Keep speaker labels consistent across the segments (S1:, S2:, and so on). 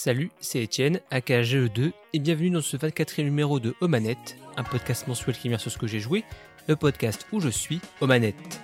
S1: Salut, c'est Étienne, aka GE2, et bienvenue dans ce 24e numéro de Omanette, un podcast mensuel qui vient sur ce que j'ai joué, le podcast où je suis, Omanette.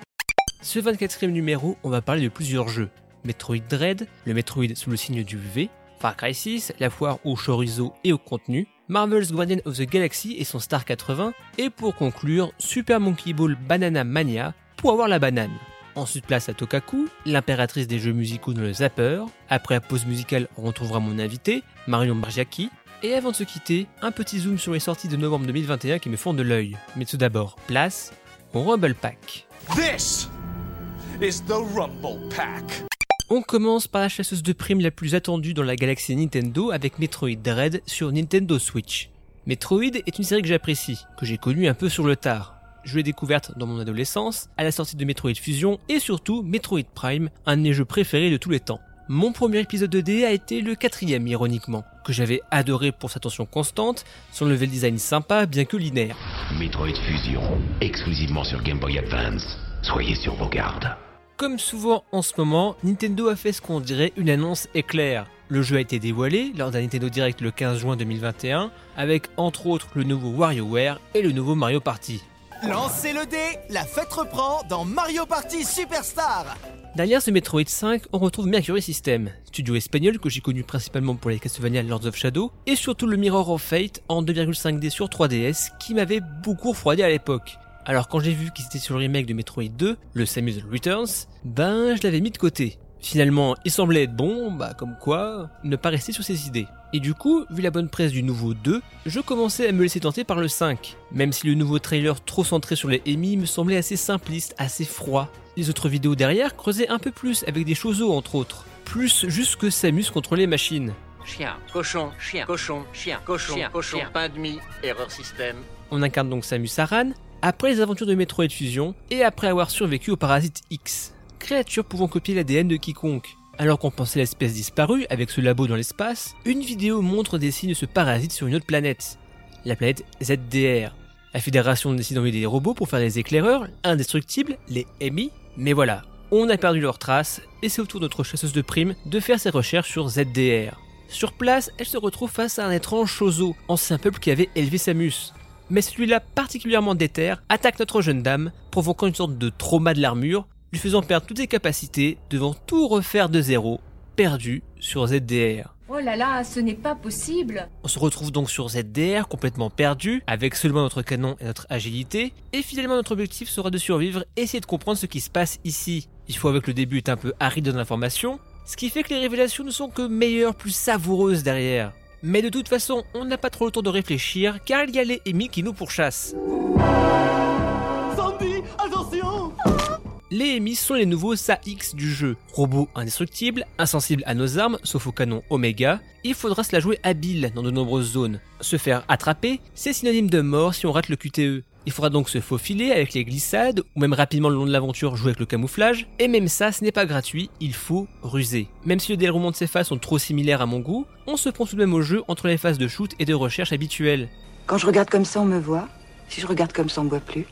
S1: Ce 24e numéro, on va parler de plusieurs jeux. Metroid Dread, le Metroid sous le signe du V, Far Cry 6, la foire au chorizo et au contenu, Marvel's Guardian of the Galaxy et son Star 80, et pour conclure, Super Monkey Ball Banana Mania pour avoir la banane. Ensuite, place à Tokaku, l'impératrice des jeux musicaux dans le Zapper. Après la pause musicale, on retrouvera mon invité, Marion Bargiaki. Et avant de se quitter, un petit zoom sur les sorties de novembre 2021 qui me font de l'œil. Mais tout d'abord, place au Rumble Pack.
S2: This is the Rumble Pack.
S1: On commence par la chasseuse de primes la plus attendue dans la galaxie Nintendo avec Metroid Dread sur Nintendo Switch. Metroid est une série que j'apprécie, que j'ai connue un peu sur le tard je l'ai découverte dans mon adolescence, à la sortie de Metroid Fusion et surtout Metroid Prime, un de mes jeux préférés de tous les temps. Mon premier épisode de D a été le quatrième ironiquement, que j'avais adoré pour sa tension constante, son level design sympa bien que linéaire.
S3: Metroid Fusion, exclusivement sur Game Boy Advance. Soyez sur vos gardes.
S1: Comme souvent en ce moment, Nintendo a fait ce qu'on dirait une annonce éclair. Le jeu a été dévoilé lors d'un Nintendo Direct le 15 juin 2021, avec entre autres le nouveau WarioWare et le nouveau Mario Party.
S4: Lancez le dé, la fête reprend dans Mario Party Superstar
S1: Derrière ce Metroid 5, on retrouve Mercury System, studio espagnol que j'ai connu principalement pour les Castlevania Lords of Shadow, et surtout le Mirror of Fate en 2,5D sur 3DS qui m'avait beaucoup refroidi à l'époque. Alors quand j'ai vu qu'ils étaient sur le remake de Metroid 2, le Samus Returns, ben je l'avais mis de côté. Finalement, il semblait être bon, bah comme quoi, ne pas rester sur ses idées. Et du coup, vu la bonne presse du nouveau 2, je commençais à me laisser tenter par le 5. Même si le nouveau trailer trop centré sur les Emi me semblait assez simpliste, assez froid. Les autres vidéos derrière creusaient un peu plus avec des choses entre autres. Plus juste que Samus contre les machines.
S5: Chien, cochon, chien, cochon, chien, cochon, chien, cochon, pain de mie, erreur système.
S1: On incarne donc Samus Aran, après les aventures de Metroid Fusion, et après avoir survécu au Parasite X. Créature pouvant copier l'ADN de quiconque. Alors qu'on pensait l'espèce disparue avec ce labo dans l'espace, une vidéo montre des signes de ce parasite sur une autre planète, la planète ZDR. La fédération décide d'envoyer des robots pour faire des éclaireurs indestructibles, les EMI, mais voilà, on a perdu leurs traces et c'est au tour de notre chasseuse de primes de faire ses recherches sur ZDR. Sur place, elle se retrouve face à un étrange Chozo, ancien peuple qui avait élevé Samus. Mais celui-là, particulièrement déter, attaque notre jeune dame, provoquant une sorte de trauma de l'armure, lui faisant perdre toutes ses capacités, devant tout refaire de zéro, perdu sur ZDR.
S6: Oh là là, ce n'est pas possible
S1: On se retrouve donc sur ZDR complètement perdu, avec seulement notre canon et notre agilité, et finalement notre objectif sera de survivre et essayer de comprendre ce qui se passe ici. Il faut avec le début est un peu aride d'informations, ce qui fait que les révélations ne sont que meilleures, plus savoureuses derrière. Mais de toute façon, on n'a pas trop le temps de réfléchir, car il y a les Emi qui nous pourchassent. Les Emis sont les nouveaux SAX du jeu. Robots indestructibles, insensibles à nos armes, sauf au canon Omega, il faudra se la jouer habile dans de nombreuses zones. Se faire attraper, c'est synonyme de mort si on rate le QTE. Il faudra donc se faufiler avec les glissades, ou même rapidement le long de l'aventure jouer avec le camouflage, et même ça ce n'est pas gratuit, il faut ruser. Même si le déroulement de ces phases sont trop similaires à mon goût, on se prend tout de même au jeu entre les phases de shoot et de recherche habituelles.
S7: Quand je regarde comme ça, on me voit. Si je regarde comme ça, on me voit plus.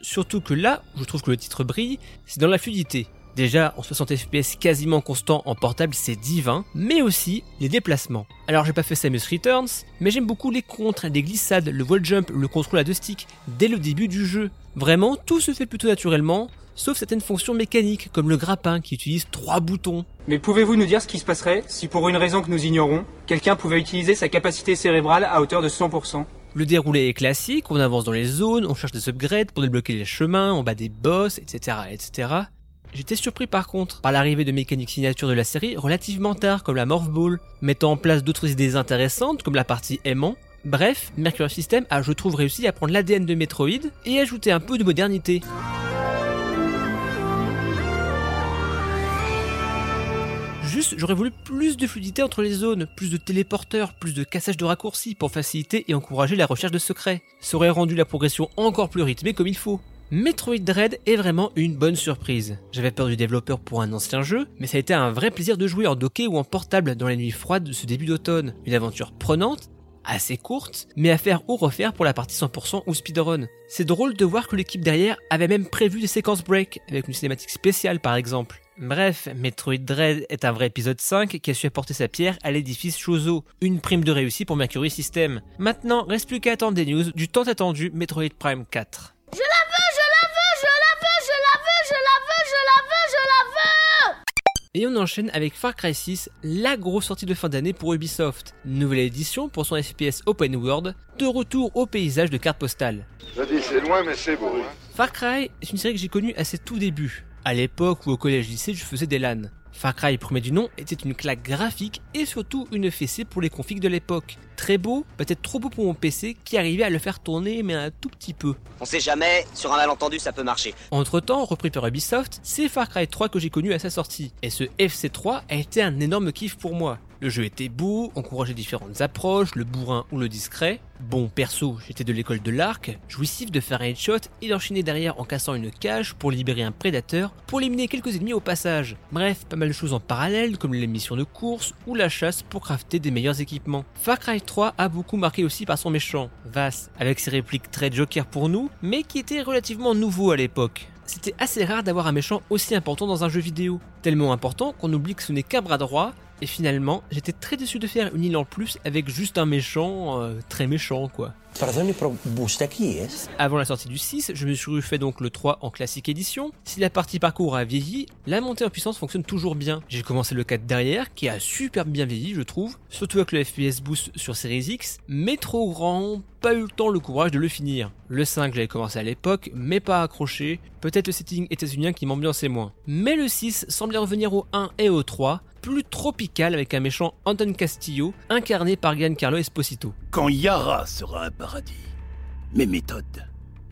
S1: Surtout que là, je trouve que le titre brille, c'est dans la fluidité. Déjà, en 60 fps quasiment constant en portable, c'est divin, mais aussi les déplacements. Alors j'ai pas fait Samus Returns, mais j'aime beaucoup les contres, les glissades, le wall jump, le contrôle à deux sticks, dès le début du jeu. Vraiment, tout se fait plutôt naturellement, sauf certaines fonctions mécaniques, comme le grappin qui utilise trois boutons.
S8: Mais pouvez-vous nous dire ce qui se passerait si pour une raison que nous ignorons, quelqu'un pouvait utiliser sa capacité cérébrale à hauteur de 100%
S1: Le déroulé est classique, on avance dans les zones, on cherche des upgrades pour débloquer les chemins, on bat des boss, etc., etc. J'étais surpris par contre par l'arrivée de mécaniques signatures de la série relativement tard comme la Morph Ball, mettant en place d'autres idées intéressantes comme la partie aimant. Bref, Mercury System a je trouve réussi à prendre l'ADN de Metroid et ajouter un peu de modernité. Juste, j'aurais voulu plus de fluidité entre les zones, plus de téléporteurs, plus de cassage de raccourcis pour faciliter et encourager la recherche de secrets. Ça aurait rendu la progression encore plus rythmée comme il faut. Metroid Dread est vraiment une bonne surprise. J'avais peur du développeur pour un ancien jeu, mais ça a été un vrai plaisir de jouer en docké ou en portable dans les nuits froides de ce début d'automne. Une aventure prenante, assez courte, mais à faire ou refaire pour la partie 100% ou speedrun. C'est drôle de voir que l'équipe derrière avait même prévu des séquences break, avec une cinématique spéciale par exemple. Bref, Metroid Dread est un vrai épisode 5 qui a su apporter sa pierre à l'édifice Chozo. Une prime de réussite pour Mercury System. Maintenant, reste plus qu'à attendre des news du tant attendu Metroid Prime 4.
S9: Je la veux, je la veux, je la veux, je la veux, je la veux, je la veux, je la veux
S1: Et on enchaîne avec Far Cry 6, la grosse sortie de fin d'année pour Ubisoft. Nouvelle édition pour son FPS Open World, de retour au paysage de cartes postales.
S10: Je dis c'est loin mais c'est beau. Hein.
S1: Far Cry est une série que j'ai connue à ses tout débuts, à l'époque où au collège-lycée je faisais des LAN. Far Cry, premier du nom, était une claque graphique et surtout une fessée pour les configs de l'époque. Très beau, peut-être trop beau pour mon PC qui arrivait à le faire tourner mais un tout petit peu.
S11: On sait jamais, sur un malentendu ça peut marcher.
S1: Entre temps, repris par Ubisoft, c'est Far Cry 3 que j'ai connu à sa sortie. Et ce FC3 a été un énorme kiff pour moi. Le jeu était beau, encourageait différentes approches, le bourrin ou le discret. Bon, perso, j'étais de l'école de l'arc, jouissif de faire un headshot et d'enchaîner derrière en cassant une cage pour libérer un prédateur, pour éliminer quelques ennemis au passage. Bref, pas mal de choses en parallèle comme les missions de course ou la chasse pour crafter des meilleurs équipements. Far Cry 3 a beaucoup marqué aussi par son méchant, Vass, avec ses répliques très joker pour nous, mais qui était relativement nouveau à l'époque c'était assez rare d'avoir un méchant aussi important dans un jeu vidéo. Tellement important qu'on oublie que ce n'est qu'un bras droit et finalement, j'étais très déçu de faire une île en plus avec juste un méchant, euh, très méchant quoi. Avant la sortie du 6, je me suis refait donc le 3 en classique édition. Si la partie parcours a vieilli, la montée en puissance fonctionne toujours bien. J'ai commencé le 4 derrière, qui a super bien vieilli je trouve, surtout avec le FPS boost sur Series X, mais trop grand, pas eu le temps, le courage de le finir. Le 5 j'avais commencé à l'époque, mais pas accroché, peut-être le setting états-unien qui m'ambiançait moins. Mais le 6 semblait revenir au 1 et au 3, plus tropical avec un méchant Anton Castillo, incarné par Giancarlo Esposito.
S12: Quand Yara sera un paradis, mes méthodes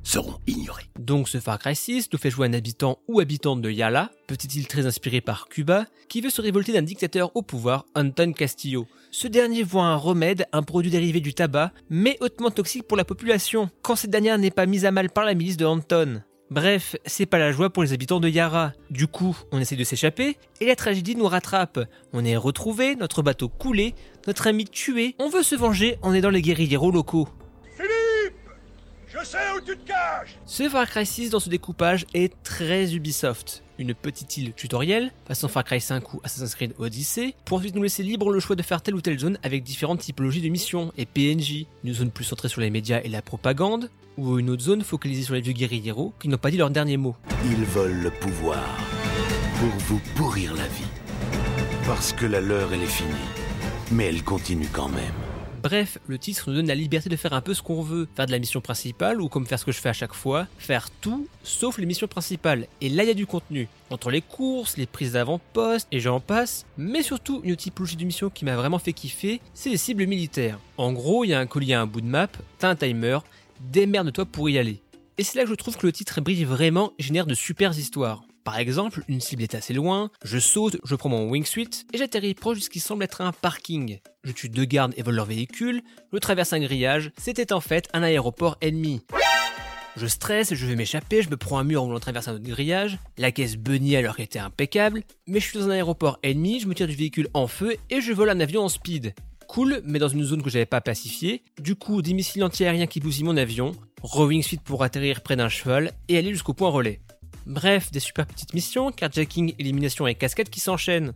S12: seront ignorées.
S1: Donc ce Far Cry 6 nous fait jouer un habitant ou habitante de Yala, petite île très inspirée par Cuba, qui veut se révolter d'un dictateur au pouvoir, Anton Castillo. Ce dernier voit un remède, un produit dérivé du tabac, mais hautement toxique pour la population, quand cette dernière n'est pas mise à mal par la milice de Anton. Bref, c'est pas la joie pour les habitants de Yara. Du coup, on essaie de s'échapper et la tragédie nous rattrape. On est retrouvé, notre bateau coulé, notre ami tué. On veut se venger en aidant les guerrilleros locaux.
S10: Philippe Je sais où tu te caches
S1: Ce Far Cry 6 dans ce découpage est très Ubisoft. Une petite île tutoriel, façon Far Cry 5 ou Assassin's Creed Odyssey, pour ensuite nous laisser libre le choix de faire telle ou telle zone avec différentes typologies de missions et PNJ. Une zone plus centrée sur les médias et la propagande, ou une autre zone focalisée sur les vieux guerrilleros qui n'ont pas dit leur dernier mot.
S12: Ils veulent le pouvoir pour vous pourrir la vie. Parce que la leur, elle est finie. Mais elle continue quand même.
S1: Bref, le titre nous donne la liberté de faire un peu ce qu'on veut, faire de la mission principale ou comme faire ce que je fais à chaque fois, faire tout sauf les missions principales. Et là il y a du contenu. Entre les courses, les prises d'avant-poste et j'en passe, mais surtout une typologie de mission qui m'a vraiment fait kiffer, c'est les cibles militaires. En gros, il y a un collier à un bout de map, t'as un timer, démerde-toi pour y aller. Et c'est là que je trouve que le titre brille vraiment et génère de super histoires. Par exemple, une cible est assez loin, je saute, je prends mon wingsuit et j'atterris proche de ce qui semble être un parking. Je tue deux gardes et vole leur véhicule, je traverse un grillage, c'était en fait un aéroport ennemi. Je stresse, je vais m'échapper, je me prends un mur en voulant traverser un autre grillage, la caisse bunny alors qu'elle était impeccable, mais je suis dans un aéroport ennemi, je me tire du véhicule en feu et je vole un avion en speed. Cool, mais dans une zone que j'avais pas pacifiée. Du coup, des missiles antiaériens qui bousillent mon avion, rowing suite pour atterrir près d'un cheval et aller jusqu'au point relais. Bref, des super petites missions, carjacking, élimination et cascade qui s'enchaînent.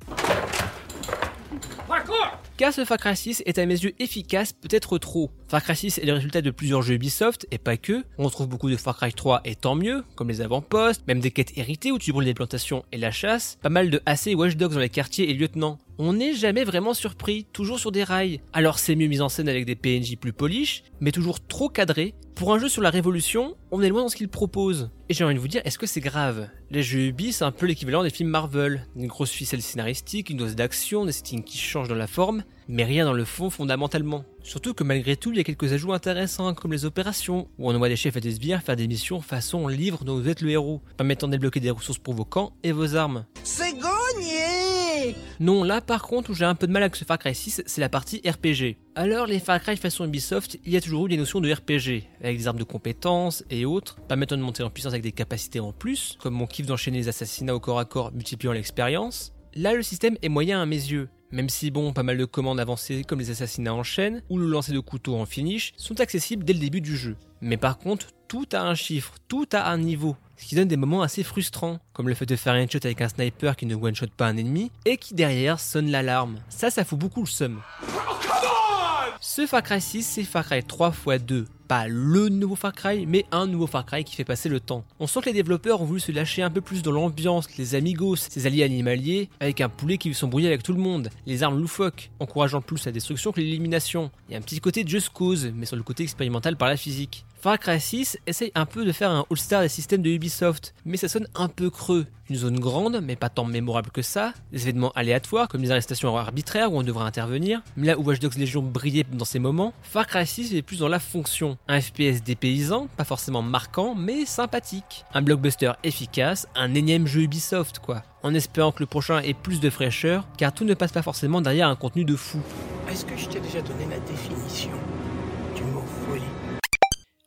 S1: Car ce Far Cry 6 est à mes yeux efficace, peut-être trop. Far Cry 6 est le résultat de plusieurs jeux Ubisoft, et pas que. On retrouve beaucoup de Far Cry 3 et tant mieux, comme les avant-postes, même des quêtes héritées où tu brûles les plantations et la chasse, pas mal de AC et Watch Dogs dans les quartiers et lieutenants. On n'est jamais vraiment surpris, toujours sur des rails. Alors c'est mieux mis en scène avec des PNJ plus polish, mais toujours trop cadré. Pour un jeu sur la révolution, on est loin dans ce qu'il propose. Et j'ai envie de vous dire, est-ce que c'est grave? Les jeux Ubi, c'est un peu l'équivalent des films Marvel. Une grosse ficelle scénaristique, une dose d'action, des settings qui changent dans la forme, mais rien dans le fond fondamentalement. Surtout que malgré tout, il y a quelques ajouts intéressants comme les opérations, où on envoie des chefs et des sbires faire des missions façon livre dont vous êtes le héros, permettant de débloquer des ressources pour vos camps et vos armes.
S4: C'est gagné
S1: Non, là par contre où j'ai un peu de mal avec ce Far Cry 6, c'est la partie RPG. Alors les Far Cry façon Ubisoft, il y a toujours eu des notions de RPG, avec des armes de compétences et autres, permettant de monter en puissance avec des capacités en plus, comme mon kiff d'enchaîner les assassinats au corps à corps multipliant l'expérience. Là le système est moyen à mes yeux, même si bon, pas mal de commandes avancées comme les assassinats en chaîne ou le lancer de couteau en finish sont accessibles dès le début du jeu. Mais par contre, tout a un chiffre, tout a un niveau. Ce qui donne des moments assez frustrants, comme le fait de faire un shot avec un sniper qui ne one-shot pas un ennemi, et qui derrière sonne l'alarme. Ça, ça fout beaucoup le seum. Ce Far Cry 6, c'est Far Cry 3 x 2. Pas le nouveau Far Cry, mais un nouveau Far Cry qui fait passer le temps. On sent que les développeurs ont voulu se lâcher un peu plus dans l'ambiance, les amigos, ces alliés animaliers, avec un poulet qui veut s'embrouiller avec tout le monde, les armes loufoques, encourageant plus la destruction que l'élimination. A un petit côté de Just Cause, mais sur le côté expérimental par la physique. Far Cry 6 essaye un peu de faire un all-star des systèmes de Ubisoft, mais ça sonne un peu creux. Une zone grande, mais pas tant mémorable que ça, des événements aléatoires comme des arrestations arbitraires où on devrait intervenir, mais là où Watch Dogs Legion brillait dans ces moments, Far Cry 6 est plus dans la fonction. Un FPS dépaysant, pas forcément marquant, mais sympathique. Un blockbuster efficace, un énième jeu Ubisoft quoi. En espérant que le prochain ait plus de fraîcheur, car tout ne passe pas forcément derrière un contenu de fou.
S13: Est-ce que je t'ai déjà donné la définition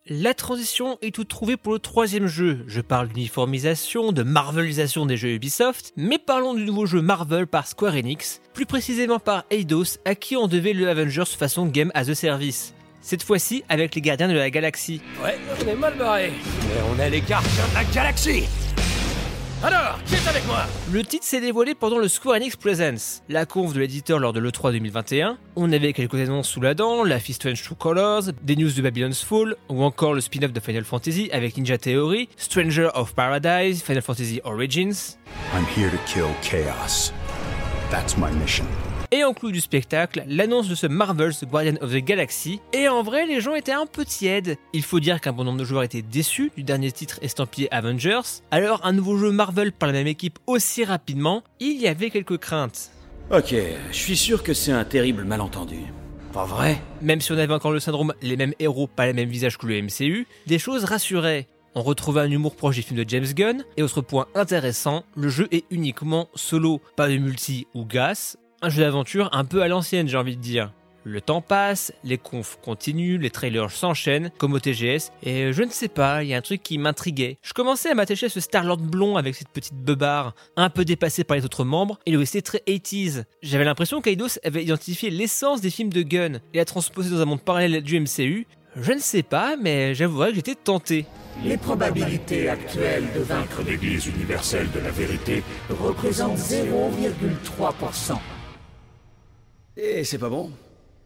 S1: la transition est toute trouvée pour le troisième jeu. Je parle d'uniformisation, de marvelisation des jeux Ubisoft, mais parlons du nouveau jeu Marvel par Square Enix, plus précisément par Eidos, à qui on devait le Avengers façon Game as a Service. Cette fois-ci avec les gardiens de la galaxie.
S14: Ouais, on est mal barré, mais on est les gardiens de la galaxie alors, qui est avec moi
S1: Le titre s'est dévoilé pendant le Square Enix Presents, la conf de l'éditeur lors de l'E3 2021. On avait quelques annonces sous la dent, la Fist Strange True Colors, des news de Babylon's Fall, ou encore le spin-off de Final Fantasy avec Ninja Theory, Stranger of Paradise, Final Fantasy Origins.
S15: I'm here to kill chaos. That's my mission.
S1: Et en clou du spectacle, l'annonce de ce Marvel's Guardian of the Galaxy. Et en vrai, les gens étaient un peu tièdes. Il faut dire qu'un bon nombre de joueurs étaient déçus du dernier titre estampillé Avengers. Alors, un nouveau jeu Marvel par la même équipe aussi rapidement, il y avait quelques craintes.
S16: Ok, je suis sûr que c'est un terrible malentendu. Pas vrai?
S1: Même si on avait encore le syndrome les mêmes héros, pas les mêmes visages que le MCU, des choses rassuraient. On retrouvait un humour proche des films de James Gunn, et autre point intéressant, le jeu est uniquement solo, pas de multi ou gas, un jeu d'aventure un peu à l'ancienne, j'ai envie de dire. Le temps passe, les confs continuent, les trailers s'enchaînent, comme au TGS, et je ne sais pas, il y a un truc qui m'intriguait. Je commençais à m'attacher à ce Star-Lord blond avec cette petite beubare, un peu dépassé par les autres membres, et le OST très 80s. J'avais l'impression qu'Aidos avait identifié l'essence des films de Gunn, et l'a transposé dans un monde parallèle du MCU. Je ne sais pas, mais j'avouerais que j'étais tenté.
S17: Les probabilités actuelles de vaincre l'Église universelle de la vérité représentent 0,3%.
S16: Et c'est pas bon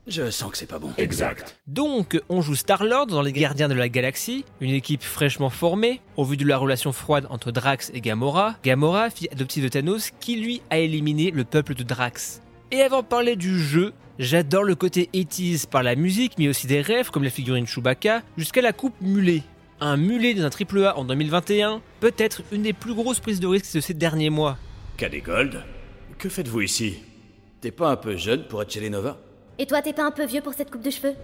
S16: Je sens que c'est pas bon.
S17: Exact.
S1: Donc, on joue Star-Lord dans les Gardiens de la Galaxie, une équipe fraîchement formée, au vu de la relation froide entre Drax et Gamora. Gamora, fille adoptive de Thanos, qui lui a éliminé le peuple de Drax. Et avant de parler du jeu, j'adore le côté 80 par la musique, mais aussi des rêves comme la figurine Chewbacca, jusqu'à la coupe mulet. Un mulet dans un triple A en 2021, peut-être une des plus grosses prises de risque de ces derniers mois.
S18: Cadet Gold, que faites-vous ici?
S16: T'es pas un peu jeune pour être chez les Nova
S9: Et toi, t'es pas un peu vieux pour cette coupe de cheveux?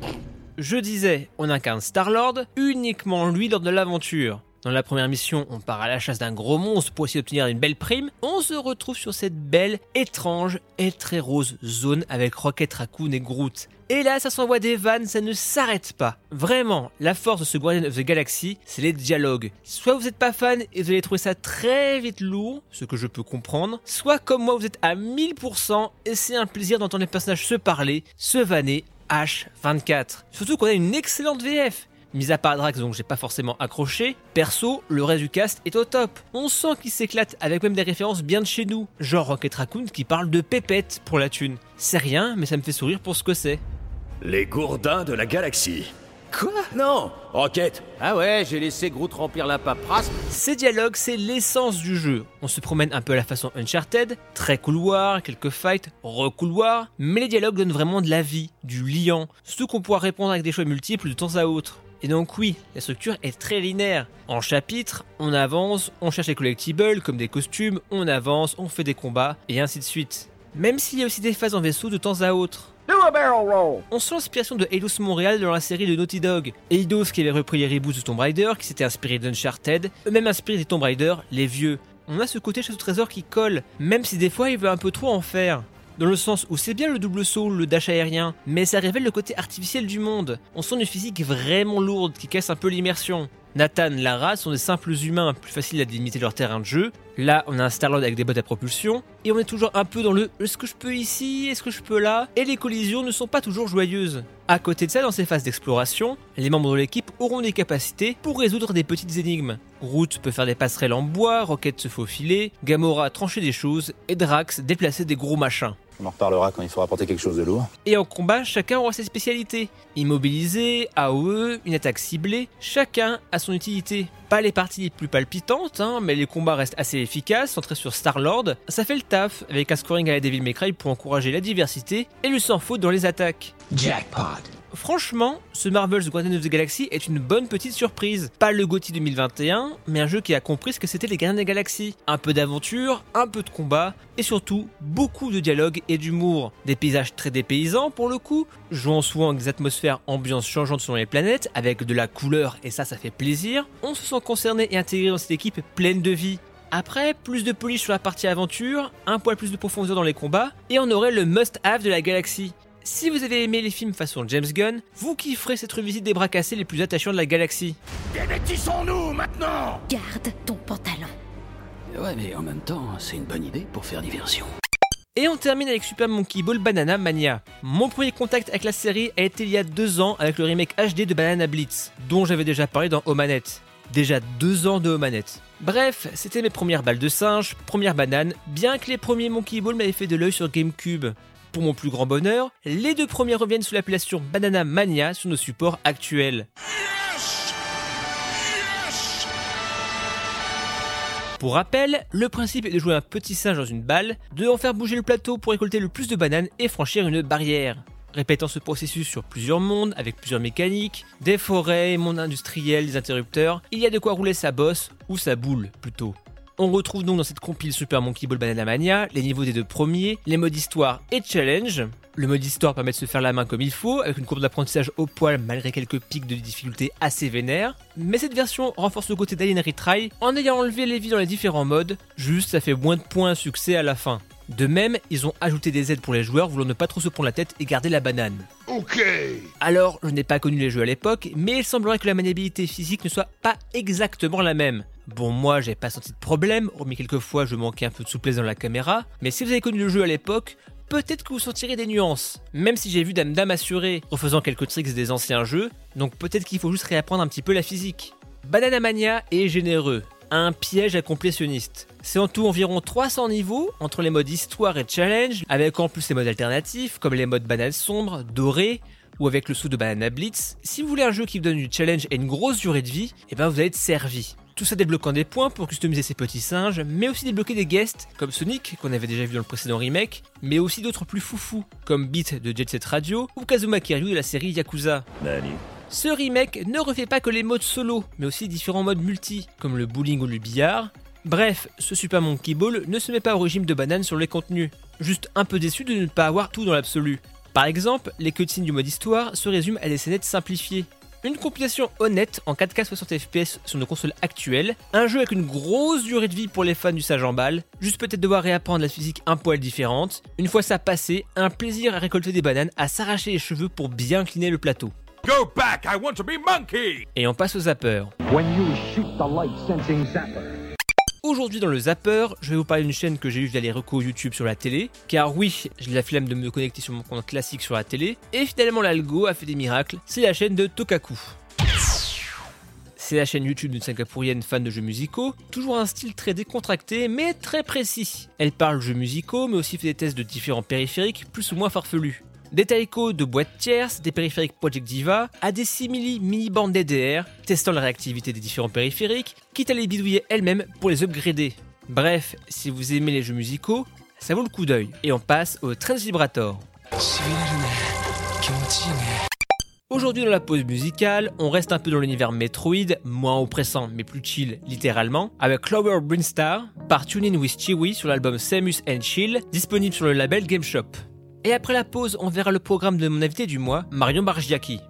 S1: Je disais, on incarne Star-Lord, uniquement lui lors de l'aventure. Dans la première mission, on part à la chasse d'un gros monstre pour essayer d'obtenir une belle prime. On se retrouve sur cette belle, étrange et très rose zone avec Rocket Raccoon et Groot. Et là, ça s'envoie des vannes, ça ne s'arrête pas. Vraiment, la force de ce Guardian of the Galaxy, c'est les dialogues. Soit vous n'êtes pas fan et vous allez trouver ça très vite lourd, ce que je peux comprendre, soit comme moi, vous êtes à 1000% et c'est un plaisir d'entendre les personnages se parler, se vanner, H24. Surtout qu'on a une excellente VF. Mis à part Drax, donc j'ai pas forcément accroché. Perso, le reste du cast est au top. On sent qu'il s'éclate avec même des références bien de chez nous. Genre Rocket Raccoon qui parle de pépette pour la thune. C'est rien, mais ça me fait sourire pour ce que c'est.
S18: Les gourdins de la galaxie.
S1: Quoi?
S18: Non Rocket
S14: Ah ouais, j'ai laissé Groot remplir la paperasse.
S1: Ces dialogues, c'est l'essence du jeu. On se promène un peu à la façon Uncharted, très couloir, quelques fights, recouloir, mais les dialogues donnent vraiment de la vie, du liant, surtout qu'on pourra répondre avec des choix multiples de temps à autre. Et donc oui, la structure est très linéaire. En chapitre, on avance, on cherche les collectibles comme des costumes, on avance, on fait des combats, et ainsi de suite. Même s'il y a aussi des phases en vaisseau de temps à autre. On sent l'inspiration de Eidos Montréal dans la série de Naughty Dog. Eidos qui avait repris les reboots de Tomb Raider, qui s'était inspiré d'Uncharted, eux-mêmes inspirés des Tomb Raider, les vieux. On a ce côté chasse au trésor qui colle, même si des fois il veut un peu trop en faire. Dans le sens où c'est bien le double saut, le dash aérien, mais ça révèle le côté artificiel du monde. On sent une physique vraiment lourde qui casse un peu l'immersion. Nathan, Lara sont des simples humains plus faciles à délimiter leur terrain de jeu. Là, on a un Starlord avec des bottes à propulsion, et on est toujours un peu dans le est-ce que je peux ici, est-ce que je peux là, et les collisions ne sont pas toujours joyeuses. À côté de ça, dans ces phases d'exploration, les membres de l'équipe auront des capacités pour résoudre des petites énigmes. Groot peut faire des passerelles en bois, Rocket se faufiler, Gamora trancher des choses, et Drax déplacer des gros machins.
S19: On en reparlera quand il faudra porter quelque chose de lourd.
S1: Et en combat, chacun aura ses spécialités. Immobilisé, AOE, une attaque ciblée, chacun a son utilité. Pas les parties les plus palpitantes, hein, mais les combats restent assez efficaces, centrés sur Star-Lord. Ça fait le taf, avec un scoring à la Devil May Cry pour encourager la diversité et le sans faute dans les attaques.
S13: Jackpot.
S1: Franchement, ce Marvel's Guardians of the Galaxy est une bonne petite surprise. Pas le GOTY 2021, mais un jeu qui a compris ce que c'était les Gardiens de la Galaxie. Un peu d'aventure, un peu de combat, et surtout beaucoup de dialogue et d'humour. Des paysages très dépaysants pour le coup, jouant souvent avec des atmosphères ambiances changeantes selon les planètes, avec de la couleur, et ça ça fait plaisir. On se sent concerné et intégré dans cette équipe pleine de vie. Après, plus de polish sur la partie aventure, un poil plus de profondeur dans les combats, et on aurait le must-have de la galaxie. Si vous avez aimé les films façon James Gunn, vous kifferez cette revisite des bras cassés les plus attachants de la galaxie.
S10: Dévêtissons-nous maintenant?
S20: Garde ton pantalon.
S16: Ouais, mais en même temps, c'est une bonne idée pour faire diversion.
S1: Et on termine avec Super Monkey Ball Banana Mania. Mon premier contact avec la série a été il y a deux ans avec le remake HD de Banana Blitz, dont j'avais déjà parlé dans Omanette. Déjà deux ans de Omanette. Bref, c'était mes premières balles de singe, première banane, bien que les premiers Monkey Ball m'avaient fait de l'œil sur GameCube. Pour mon plus grand bonheur, les deux premiers reviennent sous l'appellation Banana Mania sur nos supports actuels. Pour rappel, le principe est de jouer un petit singe dans une balle, de en faire bouger le plateau pour récolter le plus de bananes et franchir une barrière. Répétant ce processus sur plusieurs mondes, avec plusieurs mécaniques, des forêts, mondes industriels, des interrupteurs, il y a de quoi rouler sa bosse, ou sa boule plutôt. On retrouve donc dans cette compile Super Monkey Ball Banana Mania les niveaux des deux premiers, les modes histoire et challenge. Le mode histoire permet de se faire la main comme il faut, avec une courbe d'apprentissage au poil malgré quelques pics de difficulté assez vénères. Mais cette version renforce le côté d'Alien Retry en ayant enlevé les vies dans les différents modes, juste ça fait moins de points à succès à la fin. De même, ils ont ajouté des aides pour les joueurs voulant ne pas trop se prendre la tête et garder la banane.
S10: Ok
S1: Alors, je n'ai pas connu les jeux à l'époque, mais il semblerait que la maniabilité physique ne soit pas exactement la même. Bon, moi, j'ai pas senti de problème, hormis quelques fois je manquais un peu de souplesse dans la caméra, mais si vous avez connu le jeu à l'époque, peut-être que vous sentirez des nuances. Même si j'ai vu Dame Dame assurer, refaisant quelques tricks des anciens jeux, donc peut-être qu'il faut juste réapprendre un petit peu la physique. Banana Mania est généreux, un piège à complétionnistes. C'est en tout environ 300 niveaux entre les modes histoire et challenge, avec en plus les modes alternatifs comme les modes banane sombre, doré ou avec le sou de Banana Blitz. Si vous voulez un jeu qui vous donne du challenge et une grosse durée de vie, et ben vous allez être servi. Tout ça débloquant des points pour customiser ses petits singes, mais aussi débloquer des guests comme Sonic, qu'on avait déjà vu dans le précédent remake, mais aussi d'autres plus foufous, comme Beat de Jet Set Radio ou Kazuma Kiryu de la série Yakuza. Ce remake ne refait pas que les modes solo, mais aussi différents modes multi, comme le bowling ou le billard. Bref, ce Super Monkey Ball ne se met pas au régime de banane sur les contenus, juste un peu déçu de ne pas avoir tout dans l'absolu. Par exemple, les cutscenes du mode histoire se résument à des scénettes simplifiées. Une compilation honnête en 4K 60 FPS sur nos consoles actuelles, un jeu avec une grosse durée de vie pour les fans du sage en balle, juste peut-être devoir réapprendre la physique un poil différente. Une fois ça passé, un plaisir à récolter des bananes, à s'arracher les cheveux pour bien incliner le plateau.
S10: Go back, I want to be monkey
S1: Et on passe au zapper.
S21: When you shoot the light sensing zapper.
S1: Aujourd'hui dans le Zapper, je vais vous parler d'une chaîne que j'ai eu via les recos YouTube sur la télé, car oui, j'ai la flemme de me connecter sur mon compte classique sur la télé, et finalement l'algo a fait des miracles, c'est la chaîne de Tokaku. C'est la chaîne YouTube d'une singapourienne fan de jeux musicaux, toujours un style très décontracté mais très précis. Elle parle jeux musicaux mais aussi fait des tests de différents périphériques plus ou moins farfelus. Des taïkos de boîtes tierces, des périphériques Project Diva, à des simili mini-bandes DDR, testant la réactivité des différents périphériques, quitte à les bidouiller elle-même pour les upgrader. Bref, si vous aimez les jeux musicaux, ça vaut le coup d'œil. Et on passe au Trans Vibrator. Aujourd'hui dans la pause musicale, on reste un peu dans l'univers Metroid, moins oppressant mais plus chill littéralement, avec Clover Brinstar par Tune In With Chiwi sur l'album Samus and Chill, disponible sur le label Game Shop. Et après la pause, on verra le programme de mon invité du mois, Marion Bargiaki.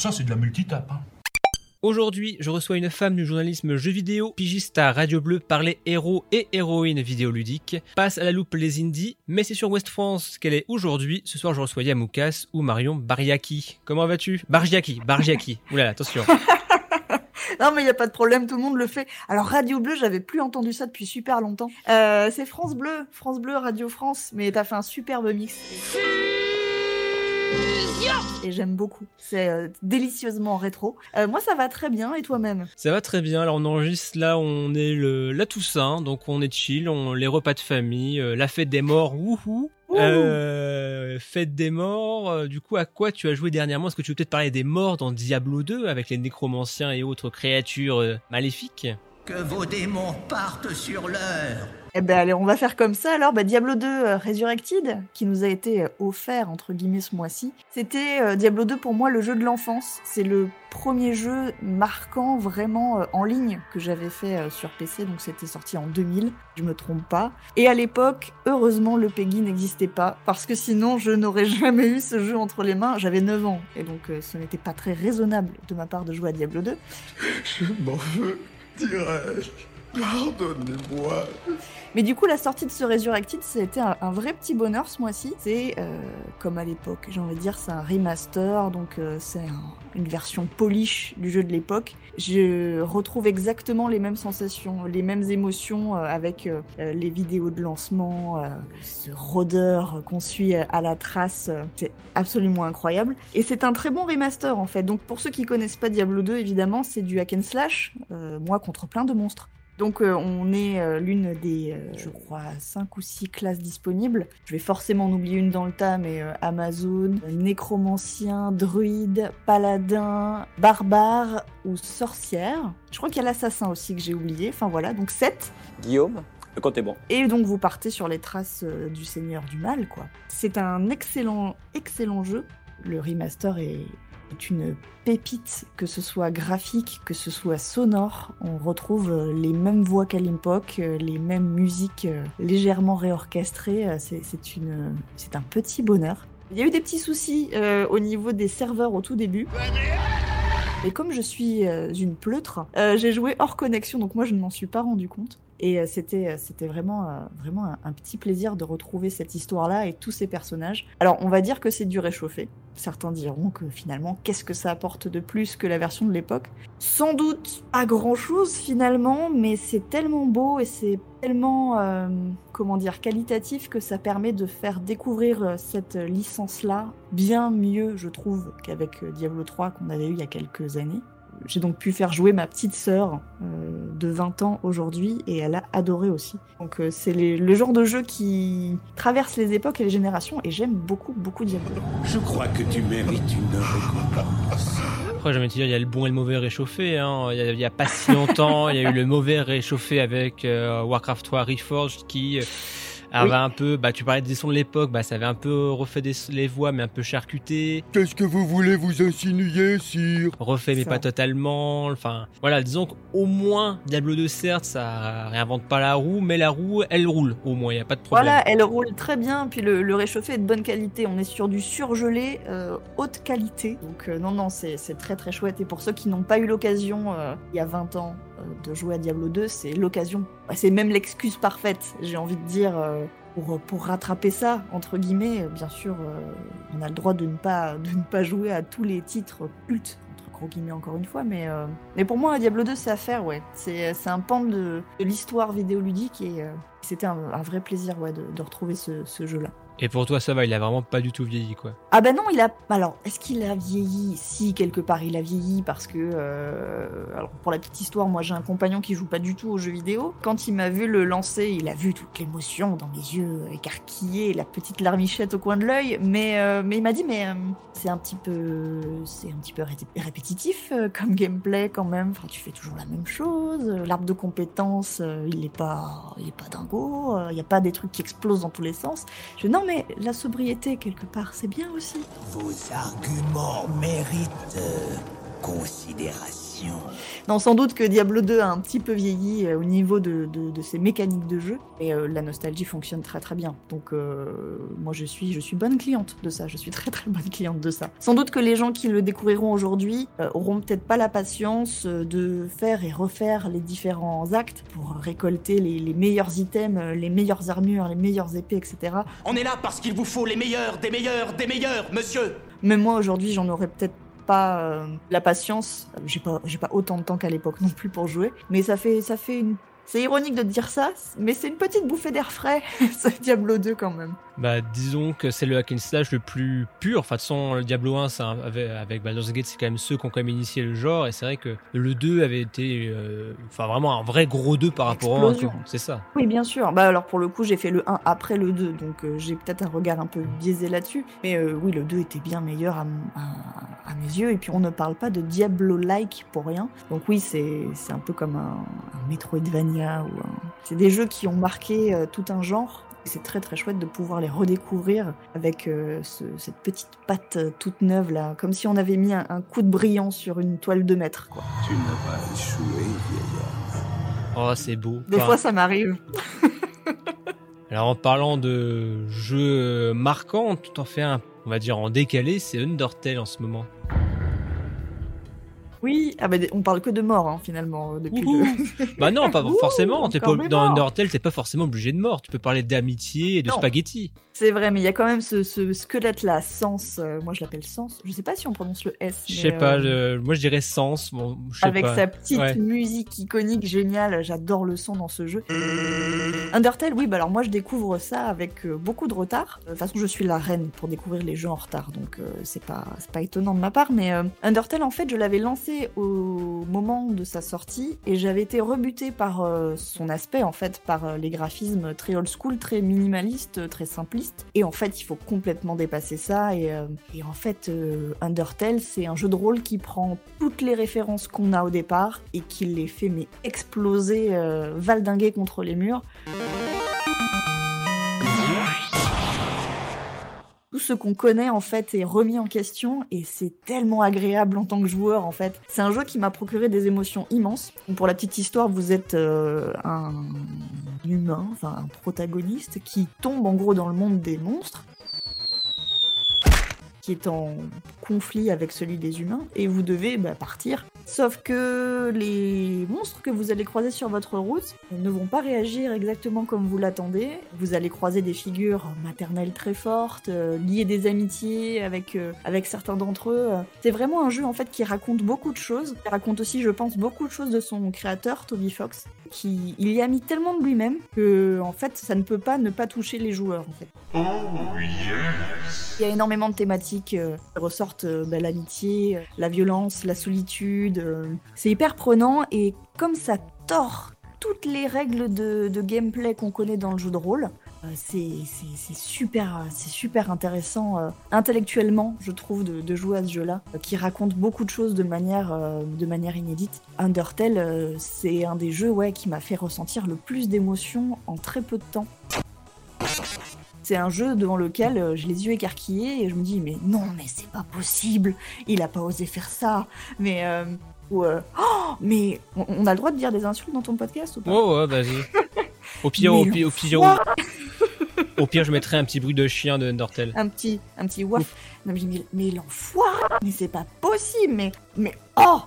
S10: Ça, c'est de la multitape. Hein.
S1: Aujourd'hui, je reçois une femme du journalisme jeux vidéo, pigiste à Radio Bleu, par les héros et héroïnes vidéoludiques, passe à la loupe les indies, mais c'est sur West France qu'elle est aujourd'hui. Ce soir, je reçois Yamoukas ou Marion Bariaki. Comment vas-tu? Bargiaki, Bargiaki. Oulala, attention.
S20: non mais il n'y a pas de problème, tout le monde le fait. Alors Radio Bleu, j'avais plus entendu ça depuis super longtemps. Euh, c'est France Bleu, France Bleu, Radio France, mais t'as fait un superbe mix. Et j'aime beaucoup. C'est euh, délicieusement rétro. Euh, moi, ça va très bien. Et toi-même?
S1: Ça va très bien. Alors, on enregistre là, on est le, la Toussaint, donc on est chill, on, les repas de famille, euh, la fête des morts, wouhou! Euh, fête des morts, du coup, à quoi tu as joué dernièrement? Est-ce que tu veux peut-être parler des morts dans Diablo 2 avec les nécromanciens et autres créatures maléfiques?
S22: Que vos démons partent sur l'heure
S20: eh ben allez, on va faire comme ça alors. Bah, Diablo 2 euh, Resurrected, qui nous a été euh, offert entre guillemets ce mois-ci, c'était euh, Diablo 2 pour moi le jeu de l'enfance. C'est le premier jeu marquant vraiment en ligne que j'avais fait sur PC, donc c'était sorti en 2000, je me trompe pas. Et à l'époque, heureusement, le PEGI n'existait pas, parce que sinon je n'aurais jamais eu ce jeu entre les mains. J'avais 9 ans, et donc ce n'était pas très raisonnable de ma part de jouer à Diablo 2.
S23: Je m'en veux, dirais-je. Pardonnez-moi.
S20: Mais du coup, la sortie de ce Resurrected, c'était un, un vrai petit bonheur ce mois-ci. C'est euh, comme à l'époque, j'ai envie de dire, c'est un remaster, donc euh, c'est une version polish du jeu de l'époque. Je retrouve exactement les mêmes sensations, les mêmes émotions euh, avec les vidéos de lancement, ce rôdeur qu'on suit à la trace. c'est absolument incroyable. Et c'est un très bon remaster en fait. Donc pour ceux qui connaissent pas Diablo 2, évidemment, c'est du hack and slash, moi contre plein de monstres. Donc euh, on est euh, l'une des, euh, je crois, 5 ou 6 classes disponibles. Je vais forcément en oublier une dans le tas, mais Amazon, nécromancien, druide, paladin, barbare ou sorcière. Je crois qu'il y a l'assassin aussi que j'ai oublié. Enfin voilà, donc 7.
S24: Guillaume le compte est bon.
S20: Et donc vous partez sur les traces du Seigneur du Mal, quoi. C'est un excellent, excellent jeu. Le remaster est est une pépite, que ce soit graphique, que ce soit sonore. On retrouve euh, les mêmes voix qu'à l'époque, euh, les mêmes musiques euh, légèrement réorchestrées. C'est un petit bonheur. Il y a eu des petits soucis au niveau des serveurs au tout début. Et comme je suis une pleutre, j'ai joué hors connexion, donc moi je ne m'en suis pas rendu compte. Et c'était c'était vraiment vraiment un, petit plaisir de retrouver cette histoire-là et tous ces personnages. Alors on va dire que c'est du réchauffé. Certains diront que finalement, qu'est-ce que ça apporte de plus que la version de l'époque? Sans doute pas grand-chose finalement, mais c'est tellement beau et c'est tellement, euh, comment dire, qualitatif que ça permet de faire découvrir euh, cette licence-là bien mieux, je trouve, qu'avec euh, Diablo 3 qu'on avait eu il y a quelques années. J'ai donc pu faire jouer ma petite sœur euh, de 20 ans aujourd'hui et elle a adoré aussi. Donc euh, c'est le genre de jeu qui traverse les époques et les générations et j'aime beaucoup beaucoup Diablo.
S23: Je crois que tu mérites une récompense.
S1: Après, jamais te dire, il y a le bon et le mauvais réchauffé. Hein. Il, y a, a, pas si longtemps, il y a eu le mauvais réchauffé avec euh, Warcraft 3 Reforged qui avait un peu, bah, tu parlais des sons de l'époque, bah, ça avait un peu refait des, les voix, mais un peu charcuté.
S23: Qu'est-ce que vous voulez vous insinuer, sire?
S1: Refait, mais pas totalement. Enfin, voilà, disons qu'au moins, Diablo 2, certes, ça réinvente pas la roue, mais la roue, elle roule, au moins, il n'y a pas de problème.
S20: Voilà, elle roule très bien, puis le, réchauffé est de bonne qualité. On est sur du surgelé, euh, haute qualité. Donc, euh, non, non, c'est très très chouette. Et pour ceux qui n'ont pas eu l'occasion, euh, il y a 20 ans, de jouer à Diablo 2, c'est l'occasion. C'est même l'excuse parfaite, j'ai envie de dire, euh, pour, pour rattraper ça, entre guillemets. Bien sûr, euh, on a le droit de ne, pas, de ne pas jouer à tous les titres cultes, entre gros guillemets encore une fois, mais, euh, mais pour moi, Diablo 2, c'est à faire, ouais. C'est un pan de, de l'histoire vidéoludique et c'était un, vrai plaisir ouais, de, retrouver ce, ce jeu-là.
S1: Et pour toi, ça va, il a vraiment pas du tout vieilli, quoi.
S20: Ah ben non, il a. Alors, est-ce qu'il a vieilli? Si, quelque part, il a vieilli parce que. Euh... Alors, pour la petite histoire, moi j'ai un compagnon qui joue pas du tout aux jeux vidéo. Quand il m'a vu le lancer, il a vu toute l'émotion dans les yeux écarquillés, la petite larmichette au coin de l'œil. Mais, euh, mais il m'a dit, mais euh, c'est un petit peu. C'est un petit peu répétitif comme gameplay quand même. Enfin, tu fais toujours la même chose. L'arbre de compétences, il est pas. Il est pas dingo. Il n'y a pas des trucs qui explosent dans tous les sens. Je non, mais la sobriété, quelque part, c'est bien aussi.
S22: Vos arguments méritent euh, considération.
S20: Non, sans doute que Diablo 2 a un petit peu vieilli euh, au niveau de, de, de, ses mécaniques de jeu, et euh, la nostalgie fonctionne très très bien. Donc euh, moi je suis, je suis bonne cliente de ça, je suis très très bonne cliente de ça. Sans doute que les gens qui le découvriront aujourd'hui euh, auront peut-être pas la patience de faire et refaire les différents actes pour récolter les, les meilleurs items, les meilleures armures, les meilleures épées, etc.
S25: On est là parce qu'il vous faut les meilleurs, des meilleurs, des meilleurs, monsieur
S20: Même moi aujourd'hui j'en aurais peut-être pas euh, la patience. J'ai pas, autant de temps qu'à l'époque non plus pour jouer. Mais ça fait, ça fait une. C'est ironique de dire ça, mais c'est une petite bouffée d'air frais, ce Diablo 2 quand même.
S1: Bah, disons que c'est le hack and slash le plus pur. Enfin, de toute façon, le Diablo 1, c'est un- avec, avec Baldur's Gate, c'est quand même ceux qui ont quand même initié le genre. Et c'est vrai que le 2 avait été, euh, enfin, vraiment un vrai gros 2 par rapport au 1.
S20: Explosion.
S1: C'est ça.
S20: Oui, bien sûr. Bah alors pour le coup, j'ai fait le 1 après le 2, donc euh, j'ai peut-être un regard un peu biaisé là-dessus. Mais euh, oui, le 2 était bien meilleur à, à- à mes yeux. Et puis on ne parle pas de Diablo-like pour rien. Donc oui, c'est un peu comme un, un Metroidvania ou un... C'est des jeux qui ont marqué tout un genre. C'est très très chouette de pouvoir les redécouvrir avec euh, ce- cette petite patte euh, toute neuve là, comme si on avait mis un, un coup de brillant sur une toile de maître. Quoi.
S15: Tu n'as pas échoué, vieillard.
S1: Oh, c'est beau.
S20: Des
S1: Enfin,
S20: fois ça m'arrive.
S1: Alors, en parlant de jeux euh, marquants, tout en fait un, on va dire en décalé, c'est Undertale en ce moment.
S20: Oui, ah bah, on parle que de mort hein, finalement euh, depuis le...
S1: Bah non, pas
S20: Ouh,
S1: forcément. T'es
S20: encore
S1: pas, dans
S20: morts.
S1: Undertale, t'es pas forcément obligé de mort. Tu peux parler d'amitié et de
S20: Non.
S1: spaghetti.
S20: C'est vrai, mais il y a quand même ce, ce squelette là, Sens. euh, moi je l'appelle Sens. Je sais pas si on prononce le S.
S1: Je sais pas,
S20: euh,
S1: moi je dirais sens. Bon,
S20: Avec
S1: pas.
S20: sa petite
S1: Ouais.
S20: musique iconique géniale, j'adore le son dans ce jeu. Undertale, oui, bah alors moi je découvre ça avec euh, beaucoup de retard. De toute façon, je suis la reine pour découvrir les jeux en retard, donc euh, c'est pas, c'est pas étonnant de ma part. Mais Undertale, en fait, je l'avais lancé au moment de sa sortie et j'avais été rebutée par son aspect, en fait, par les graphismes très old school, très minimalistes, euh, très Et en fait, il faut complètement dépasser ça. Et, euh, en fait, euh, Undertale, c'est un jeu de rôle qui prend toutes les références qu'on a au départ et qui les fait mais exploser, euh, valdinguer contre les murs. Tout ce qu'on connaît en fait est remis en question et c'est tellement agréable en tant que joueur en fait. C'est un jeu qui m'a procuré des émotions immenses. Pour la petite histoire, vous êtes euh, un humain, enfin un protagoniste qui tombe en gros dans le monde des monstres qui est en conflit avec celui des humains, et vous devez bah, partir. Sauf que les monstres que vous allez croiser sur votre route ne vont pas réagir exactement comme vous l'attendez. Vous allez croiser des figures maternelles très fortes, euh, lier des amitiés avec, euh, avec certains d'entre eux. C'est vraiment un jeu en fait qui raconte beaucoup de choses. Il raconte aussi, je pense, beaucoup de choses de son créateur, Toby Fox, qui il y a mis tellement de lui-même que en fait ça ne peut pas ne pas toucher les joueurs en fait.
S10: Oh yes
S20: Il y a énormément de thématiques euh, qui ressortent euh, bah, l'amitié, la violence, la solitude. C'est hyper prenant et comme ça tord toutes les règles de, gameplay qu'on connaît dans le jeu de rôle, euh, c'est super, super intéressant euh, intellectuellement, je trouve, de, jouer à ce jeu-là, euh, qui raconte beaucoup de choses de manière, de manière inédite. Undertale, c'est un des jeux ouais, qui m'a fait ressentir le plus d'émotions en très peu de temps. C'est un jeu devant lequel euh, j'ai les yeux écarquillés et je me dis mais non mais c'est pas possible, il a pas osé faire ça, mais euh, ou euh, oh, mais on, on a le droit de dire des insultes dans ton podcast ou pas?
S1: Oh ouais, vas-y. Au pire, au pire, au pire, au pire, je mettrai un petit bruit de chien de Undertale.
S20: un petit un petit waf. Non, mais, mais, mais l'enfoiré, mais c'est pas possible, mais mais oh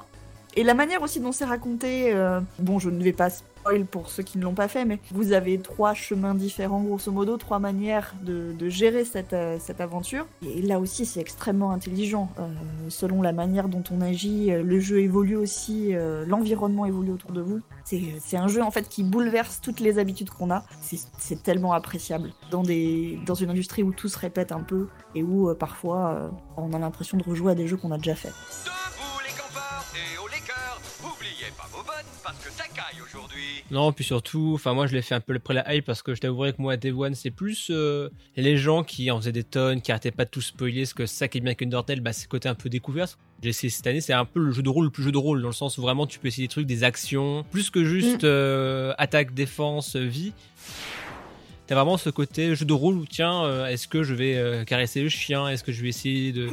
S20: Et la manière aussi dont c'est raconté, euh, bon je ne vais pas spoil pour ceux qui ne l'ont pas fait, mais vous avez trois chemins différents grosso modo, trois manières de, gérer cette, euh, cette aventure. Et là aussi c'est extrêmement intelligent. Euh, selon la manière dont on agit, le jeu évolue aussi, l'environnement évolue autour de vous. C'est un jeu en fait qui bouleverse toutes les habitudes qu'on a. C'est- tellement appréciable dans, des, dans une industrie où tout se répète un peu et où parfois on a l'impression de rejouer à des jeux qu'on a déjà fait.
S26: Pas parce que ça caille aujourd'hui.
S1: Non, puis surtout, enfin moi je l'ai fait un peu après la hype parce que je t'avouerai que moi Day One c'est plus euh, les gens qui en faisaient des tonnes, qui arrêtaient pas de tout spoiler, ce que ça qui est bien avec Undertale, bah c'est le côté un peu découverte. J'ai essayé cette année, c'est un peu le jeu de rôle le plus jeu de rôle dans le sens où vraiment tu peux essayer des trucs, des actions, plus que juste
S20: Mm.
S1: euh, attaque, défense, euh, vraiment ce côté jeu de rôle où tiens, euh, est-ce que je vais euh, caresser le chien? Est-ce que je vais essayer de,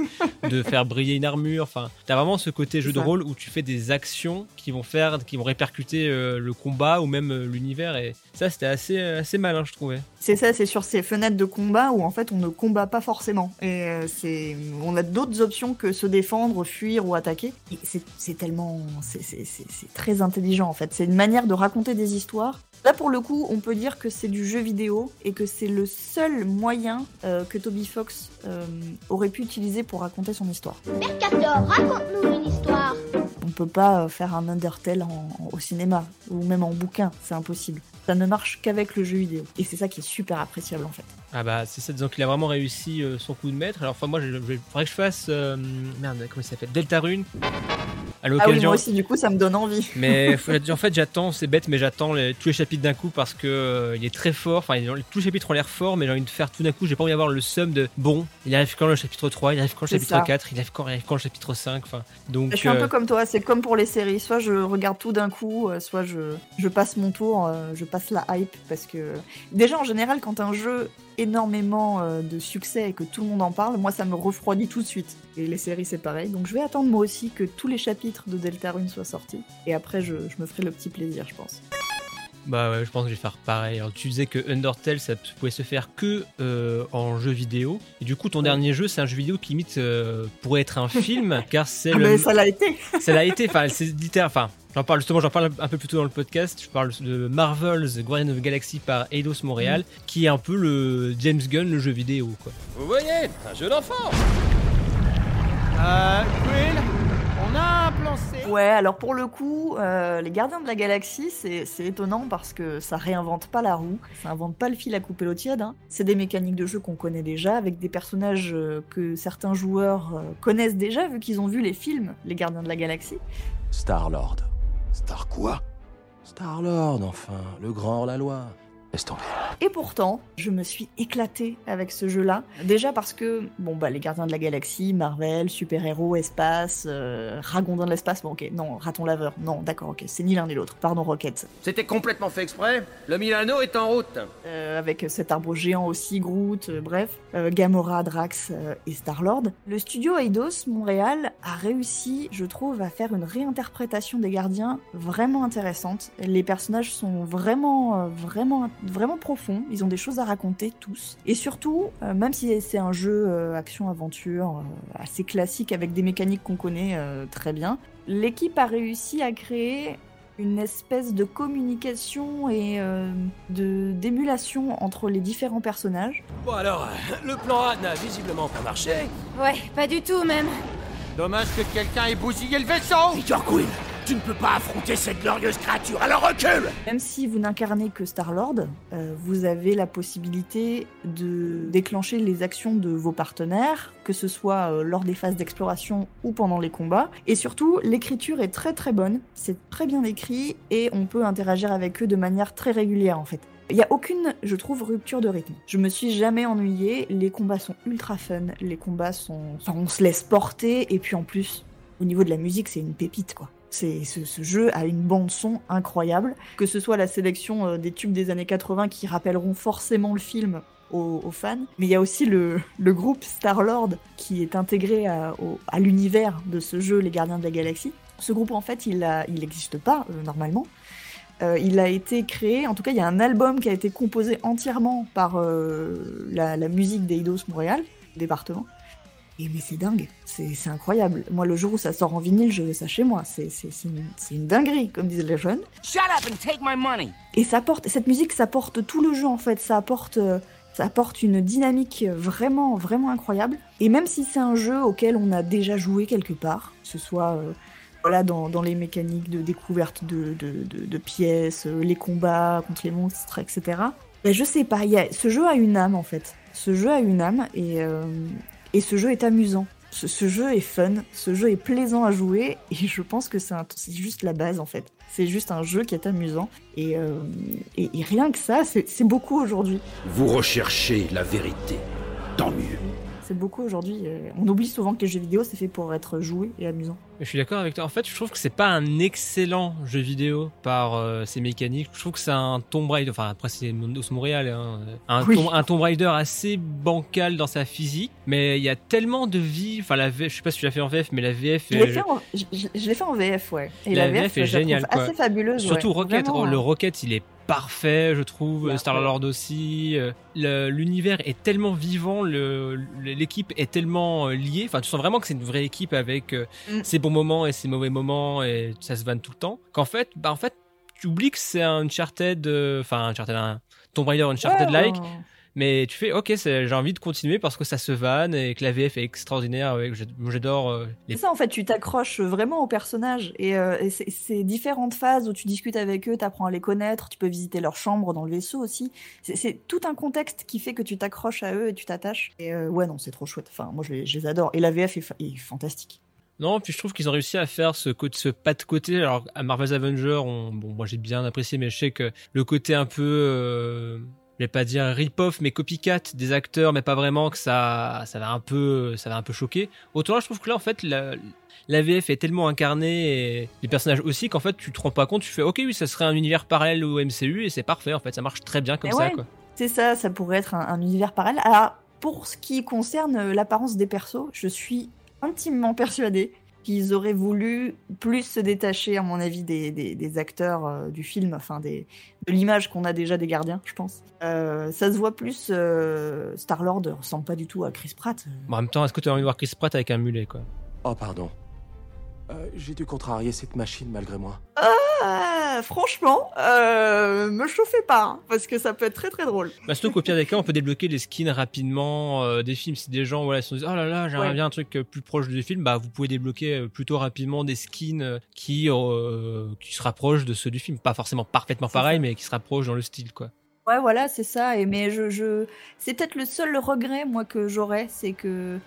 S1: de faire briller une armure? Enfin, t'as vraiment ce côté jeu de rôle où tu fais des actions qui vont faire, qui vont répercuter euh, le combat ou même l'univers. Et ça, c'était assez, assez malin, je trouvais.
S20: C'est ça, c'est sur ces fenêtres de combat où en fait on ne combat pas forcément. Et c'est, on a d'autres options que se défendre, fuir ou attaquer. C'est tellement, c'est très intelligent en fait. C'est une manière de raconter des histoires Là, pour le coup, on peut dire que c'est du jeu vidéo et que c'est le seul moyen euh, que Toby Fox euh, aurait pu utiliser pour raconter son histoire.
S9: Mercator, raconte-nous une histoire.
S20: On peut pas euh, faire un Undertale au cinéma ou même en bouquin, c'est impossible. Ça ne marche qu'avec le jeu vidéo. Et c'est ça qui est super appréciable en fait.
S1: Ah bah c'est ça, disons qu'il a vraiment réussi son coup de maître. Alors enfin moi, il faudrait que je fasse... merde, comment il s'appelle? Deltarune
S20: à l'occasion. Ah oui, moi aussi, du coup, ça me donne envie.
S1: Mais en fait, j'attends, c'est bête, mais j'attends tous les chapitres d'un coup parce que euh, il est très fort. Enfin, tous les chapitres ont l'air forts, mais j'ai envie de faire tout d'un coup. J'ai pas envie d'avoir le sum de bon, il arrive quand le chapitre 3, il arrive quand le chapitre 4, il arrive quand, quand, le chapitre 5. Enfin, donc.
S20: Je suis un peu euh, comme toi, c'est comme pour les séries. Soit je regarde tout d'un coup, euh, soit je, je passe mon tour, je passe la hype parce que déjà en général, quand un jeu énormément de succès et que tout le monde en parle, moi ça me refroidit tout de suite. Et les séries c'est pareil. Donc je vais attendre moi aussi que tous les chapitres de Deltarune soient sortis. Et après je, je me ferai le petit plaisir je pense.
S1: Bah ouais, je pense que je vais faire pareil. Alors tu disais que Undertale ça pouvait se faire que euh, en jeu vidéo. Et du coup ton dernier jeu c'est un jeu vidéo qui limite euh, pourrait être un film car c'est
S20: ah
S1: le...
S20: ça l'a été.
S1: ça l'a été. Enfin c'est littéralement. Enfin j'en parle justement j'en parle un peu plus tôt dans le podcast. Je parle de Marvel's Guardian of the Galaxy par Eidos Montréal mm. qui est un peu le James Gunn le jeu vidéo quoi.
S14: Vous voyez un jeu d'enfant.
S4: Euh, Quill on a un plan C.
S20: Ouais, alors pour le coup, euh, les Gardiens de la Galaxie, c'est étonnant parce que ça réinvente pas la roue, ça invente pas le fil à couper l'eau tiède. Hein. C'est des mécaniques de jeu qu'on connaît déjà, avec des personnages euh, que certains joueurs euh, connaissent déjà vu qu'ils ont vu les films Les Gardiens de la Galaxie.
S15: Star-Lord. Star quoi? Star-Lord, enfin, le grand hors-la-loi.
S20: Et pourtant, je me suis éclatée avec ce jeu-là. Déjà parce que, bon, bah, les Gardiens de la Galaxie, Marvel, super-héros, espace, euh, Ragondin de l'espace, bon, ok, non, Raton Laveur, non, d'accord, ok, c'est ni l'un ni l'autre, pardon, Rocket.
S14: C'était complètement fait exprès, le Milano est en route.
S20: Euh, avec cet arbre géant aussi, Groot, euh, bref, Gamora, Drax et Star-Lord. Le studio Eidos, Montréal, a réussi, je trouve, à faire une réinterprétation des Gardiens vraiment intéressante. Les personnages sont vraiment, vraiment vraiment profond. Ils ont des choses à raconter tous. Et surtout, euh, même si c'est un jeu euh, action-aventure euh, assez classique avec des mécaniques qu'on connaît très bien, l'équipe a réussi à créer une espèce de communication et de d'émulation entre les différents personnages.
S14: Bon alors, le plan A n'a visiblement pas marché.
S9: Ouais, pas du tout même.
S4: Dommage que quelqu'un ait bousillé le vaisseau
S14: Peter Quill tu ne peux pas affronter cette glorieuse créature, alors recule
S20: Même si vous n'incarnez que Star-Lord, euh, vous avez la possibilité de déclencher les actions de vos partenaires, que ce soit euh, lors des phases d'exploration ou pendant les combats. Et surtout, l'écriture est très très bonne, c'est très bien écrit et on peut interagir avec eux de manière très régulière en fait. Il n'y a aucune, je trouve, rupture de rythme. Je me suis jamais ennuyée, les combats sont ultra fun, les combats sont... Enfin, on se laisse porter, et puis en plus, au niveau de la musique, c'est une pépite, quoi. C'est, ce, jeu a une bande son incroyable, que ce soit la sélection euh, des tubes des années 80 qui rappelleront forcément le film aux, fans, mais il y a aussi le, groupe Star-Lord qui est intégré à, l'univers de ce jeu, Les Gardiens de la Galaxie. Ce groupe, en fait, il n'existe pas euh, normalement. Euh, il a été créé, en tout cas, il y a un album qui a été composé entièrement par la, la, musique d'Eidos Montréal, département. Et mais c'est dingue, c'est incroyable. Moi, le jour où ça sort en vinyle, je veux ça chez moi. C'est une, une, dinguerie, comme disent les jeunes.
S14: Shut up and take my money.
S20: Et ça porte, cette musique, ça porte tout le jeu en fait. Ça apporte, ça apporte une dynamique vraiment, vraiment incroyable. Et même si c'est un jeu auquel on a déjà joué quelque part, que ce soit euh, voilà, dans, dans, les mécaniques de découverte de, de, de, pièces, euh, les combats contre les monstres, etc. Ben, je sais pas, y a, ce jeu a une âme en fait. Ce jeu a une âme et, euh, et ce jeu est amusant. Ce, jeu est fun, ce jeu est plaisant à jouer, et je pense que c'est juste la base en fait. C'est juste un jeu qui est amusant, et, euh, et, rien que ça, c'est beaucoup aujourd'hui.
S18: Vous recherchez la vérité, tant mieux.
S20: Beaucoup aujourd'hui. euh, On oublie souvent que les jeux vidéo, c'est fait pour être joué et amusant.
S1: Je suis d'accord avec toi. En fait, je trouve que c'est pas un excellent jeu vidéo par euh, ses mécaniques. Je trouve que c'est un Tomb Raider. Enfin, après, c'est Mondos Montréal. Hein. Un,
S20: Oui.
S1: Tomb- un Tomb Raider assez bancal dans sa physique. Mais il y a tellement de vie. Enfin, la VF, je sais pas si tu l'as fait en VF, mais la VF.
S20: Je l'ai fait, en- je- je- je l'ai fait en VF, ouais. Et
S1: la,
S20: la,
S1: VF, est géniale.
S20: assez fabuleuse.
S1: Surtout
S20: ouais.
S1: Rocket.
S20: Vraiment,
S1: le
S20: hein.
S1: Rocket, il est parfait, je trouve. Star Lord aussi. Euh, L'univers est tellement vivant. L'équipe est tellement euh, liée. Enfin, tu sens vraiment que c'est une vraie équipe avec euh,
S20: Mm.
S1: ses bons moments et ses mauvais moments et ça se vanne tout le temps. Qu'en fait, bah en fait, tu oublies que c'est un Uncharted, euh, enfin un Uncharted, un Tomb Raider Uncharted-like.
S20: Ouais,
S1: Mais tu fais, ok, j'ai envie de continuer parce que ça se vanne et que la VF est extraordinaire. j'adore euh, les
S20: C'est ça en fait, tu t'accroches vraiment aux personnages et, euh, et c'est- différentes phases où tu discutes avec eux, t'apprends à les connaître, tu peux visiter leur chambre dans le vaisseau aussi. C'est- tout un contexte qui fait que tu t'accroches à eux et tu t'attaches. Et euh, ouais, non, c'est trop chouette. Enfin, moi je les, je les adore. Et la VF est, fa- est fantastique.
S1: Non, puis je trouve qu'ils ont réussi à faire ce, ce pas de côté. Alors, à Marvel's Avengers, on, bon, moi j'ai bien apprécié, mais je sais que le côté un peu, euh, je vais pas dire rip-off, mais copycat des acteurs, mais pas vraiment, que ça, ça va un peu, ça va un peu choquer. Autant là, je trouve que là, en fait, la, la VF est tellement incarnée et les personnages aussi qu'en fait, tu te rends pas compte, tu fais, ok, oui, ça serait un univers parallèle au MCU et c'est parfait, en fait, ça marche très bien comme
S20: Et
S1: ça,
S20: ouais,
S1: quoi.
S20: C'est ça, ça pourrait être un, un univers parallèle. Alors, pour ce qui concerne euh, l'apparence des persos, je suis intimement persuadée qu'ils auraient voulu plus se détacher, à mon avis, des, des- des acteurs euh, du film, enfin des, de l'image qu'on a déjà des gardiens, je pense. Euh, ça se voit plus. euh, Star-Lord ressemble pas du tout à Chris Pratt.
S1: Bon, en même temps, est-ce que tu as envie de voir Chris Pratt avec un mulet, quoi?
S15: Oh, pardon. Euh, J'ai dû contrarier cette machine malgré moi.
S20: Ah, franchement, euh, me chauffez pas, hein, parce que ça peut être très très drôle.
S1: Bah, surtout qu'au pire des cas, on peut débloquer des skins rapidement euh, des films. Si des gens voilà, se disent Oh là là, j'aimerais
S20: Ouais.
S1: bien un truc euh, plus proche du film, bah, vous pouvez débloquer plutôt rapidement des skins qui, euh, qui se rapprochent de ceux du film. Pas forcément parfaitement pareil, mais qui se rapprochent dans le style. quoi.
S20: Ouais, voilà, c'est ça. Et mais je, je... c'est peut-être le seul regret moi que j'aurais, c'est que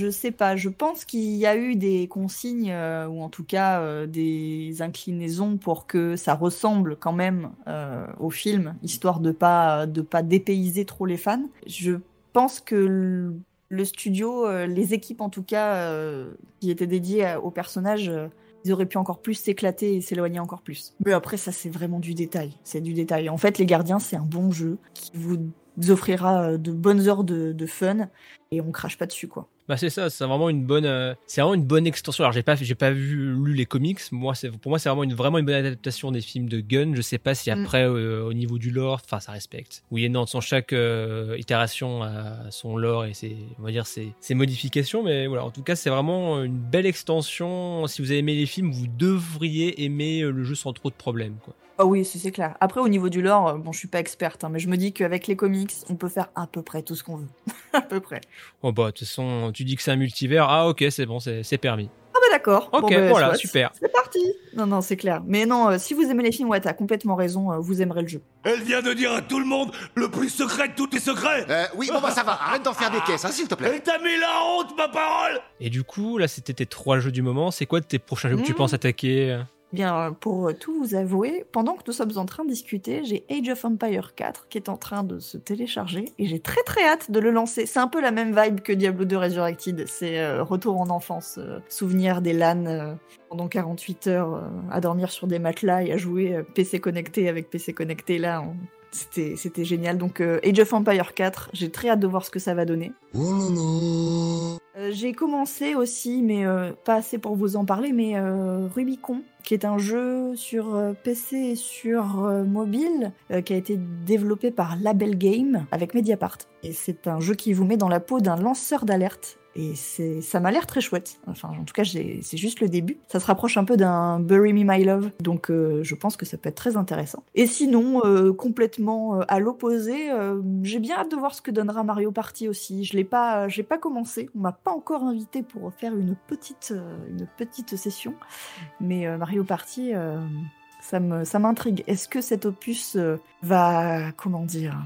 S20: je sais pas. Je pense qu'il y a eu des consignes euh, ou en tout cas euh, des inclinaisons pour que ça ressemble quand même euh, au film, histoire de pas de pas dépayser trop les fans. Je pense que le, studio, les équipes en tout cas qui étaient dédiées personnages. euh, ils auraient pu encore plus s'éclater et s'éloigner encore plus. Mais après, ça, c'est vraiment du détail. C'est du détail. En fait, Les Gardiens, c'est un bon jeu qui vous offrira de bonnes heures de, de fun et on crache pas dessus, quoi.
S1: Bah c'est ça, c'est vraiment une bonne, euh, c'est vraiment une bonne extension. Alors j'ai pas, j'ai pas vu lu les comics. Moi, c'est pour moi c'est vraiment une vraiment une bonne adaptation des films de Gunn. Je sais pas si
S20: Mm.
S1: après euh, au niveau du lore, enfin ça respecte. Oui et non, sans chaque euh, itération a son lore et ses, on va dire ses, ses modifications. Mais voilà, en tout cas c'est vraiment une belle extension. Si vous avez aimé les films, vous devriez aimer le jeu sans trop de problèmes. Quoi.
S20: Ah oui, c'est c'est clair. Après, au niveau du lore, euh, bon, je suis pas experte, hein, mais je me dis qu'avec les comics, on peut faire à peu près tout ce qu'on veut. à peu près.
S1: Oh bah de toute façon, tu dis que c'est un multivers. Ah ok, c'est bon, c'est permis.
S20: Ah bah d'accord.
S1: Ok,
S20: Bon, bah,
S1: voilà,
S20: soit.
S1: super.
S20: C'est parti. Non, non, c'est clair. Mais non, euh, si vous aimez les films, ouais, t'as complètement raison, euh, vous aimerez le jeu.
S10: Elle vient de dire à tout le monde le plus secret de tous les secrets
S27: Euh, oui, bon bah ça va, arrête d'en faire des caisses, hein, s'il te plaît.
S10: Elle t'a mis la honte, ma parole
S1: Et du coup, là c'était tes trois jeux du moment. C'est quoi de tes prochains jeux que tu
S20: Mm.
S1: penses attaquer?
S20: Bien, euh, pour tout vous avouer, pendant que nous sommes en train de discuter, j'ai Age of Empire 4 qui est en train de se télécharger et j'ai très très hâte de le lancer. C'est un peu la même vibe que Diablo 2 Resurrected. C'est euh, retour en enfance, euh, souvenir des LAN euh, pendant 48 heures à dormir sur des matelas et à jouer PC connecté avec PC connecté là. C'était, c'était génial. Donc Age of Empire 4, j'ai très hâte de voir ce que ça va donner. Euh, j'ai commencé aussi, mais euh, pas assez pour vous en parler, mais euh, Rubicon, qui est un jeu sur euh, PC et sur euh, mobile, euh, qui a été développé par Label Game avec Mediapart. Et c'est un jeu qui vous met dans la peau d'un lanceur d'alerte. Et ça m'a l'air très chouette. Enfin, en tout cas, c'est juste le début. Ça se rapproche un peu d'un Bury Me My Love, donc euh, je pense que ça peut être très intéressant. Et sinon, euh, complètement euh, à l'opposé, j'ai bien hâte de voir ce que donnera Mario Party aussi. Je l'ai pas, j'ai pas commencé. On m'a pas encore invité pour faire une petite, une petite session, mais Mario Party. ça me, ça m'intrigue. Est-ce que cet opus va, comment dire,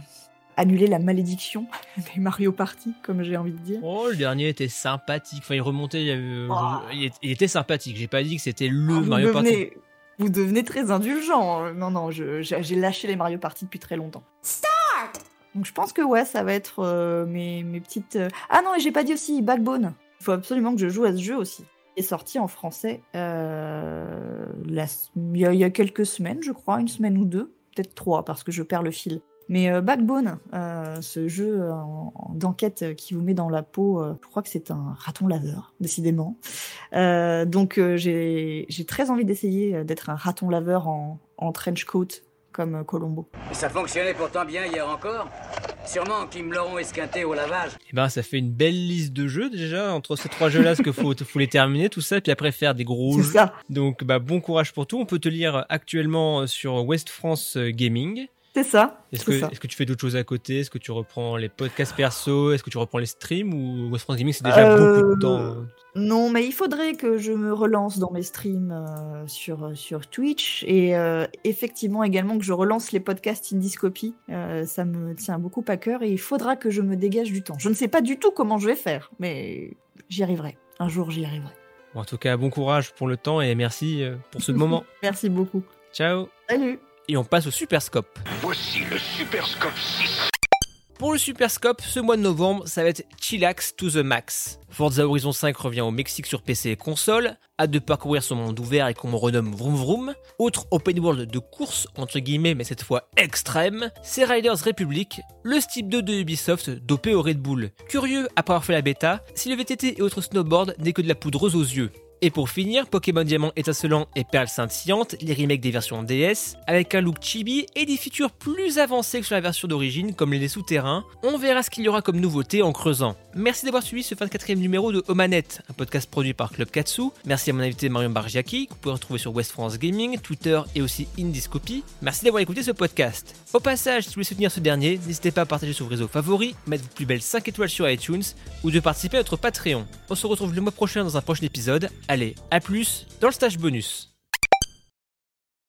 S20: annuler la malédiction des Mario Party, comme j'ai envie de dire
S1: Oh, le dernier était sympathique. Enfin, il remontait, il, avait- euh,
S20: Oh.
S1: il était sympathique. J'ai pas dit que c'était le
S20: Ah, vous
S1: Mario Party.
S20: devenez, vous devenez très indulgent. Non, non, je- j'ai j'ai lâché les Mario Party depuis très longtemps.
S9: Start
S20: Donc je pense que ouais, ça va être euh, mes, mes petites. euh, Ah non, et j'ai pas dit aussi Backbone. Il faut absolument que je joue à ce jeu aussi. Il est sorti en français euh, la s- il y, a, il y a quelques semaines, je crois, une semaine ou deux, peut-être trois, parce que je perds le fil. Mais euh, Backbone, euh, ce jeu euh, en- en- d'enquête qui vous met dans la peau, euh, je crois que c'est un raton laveur, décidément. Euh, donc euh, j'ai j'ai très envie d'essayer d'être un raton laveur en, en trench coat comme Colombo.
S28: Ça fonctionnait pourtant bien hier encore. Sûrement qu'ils me l'auront esquinté au lavage.
S1: Eh ben, ça fait une belle liste de jeux déjà entre ces trois jeux-là, parce qu'il faut, faut les terminer tout ça, puis après faire des gros
S20: C'est
S1: jeux.
S20: ça.
S1: Donc, bah, bon courage pour tout. On peut te lire actuellement sur West France Gaming.
S20: C'est ça.
S1: Est-ce que,
S20: ça.
S1: est-ce que tu fais d'autres choses à côté? Est-ce que tu reprends les podcasts perso? Est-ce que tu reprends les streams Ou West France Gaming, c'est déjà
S20: Euh,
S1: beaucoup de temps?
S20: Non, mais il faudrait que je me relance dans mes streams euh, sur, sur Twitch et euh, effectivement également que je relance les podcasts Indiscopy. Euh, ça me tient beaucoup à cœur et il faudra que je me dégage du temps. Je ne sais pas du tout comment je vais faire, mais j'y arriverai. Un jour, j'y arriverai.
S1: Bon, En tout cas, bon courage pour le temps et merci pour ce moment.
S20: Merci beaucoup.
S1: Ciao
S20: Salut
S1: Et on passe au Super Scope.
S10: Voici le Super Scope 6.
S1: Pour le Super Scope, ce mois de novembre, ça va être chillax to the max. Forza Horizon 5 revient au Mexique sur PC et console, hâte de parcourir son monde ouvert et qu'on me renomme Vroom Vroom. Autre open world de course, entre guillemets, mais cette fois extrême, c'est Riders Republic, le Steep 2 de Ubisoft dopé au Red Bull. Curieux, après avoir fait la bêta, si le VTT et autres snowboard n'est que de la poudreuse aux yeux. Et pour finir, Pokémon Diamant étincelant et Perle scintillante, les remakes des versions DS, avec un look chibi et des features plus avancées que sur la version d'origine, comme les souterrains. On verra ce qu'il y aura comme nouveauté en creusant. Merci d'avoir suivi ce 24e numéro de Omanette, un podcast produit par Club Katsu. Merci à mon invité Marion Bargiaki, que vous pouvez retrouver sur West France Gaming, Twitter et aussi Indiscopy. Merci d'avoir écouté ce podcast. Au passage, si vous voulez soutenir ce dernier, n'hésitez pas à partager sur vos réseaux favoris, mettre vos plus belles 5 étoiles sur iTunes ou de participer à notre Patreon. On se retrouve le mois prochain dans un prochain épisode. Allez, à plus dans le stage bonus.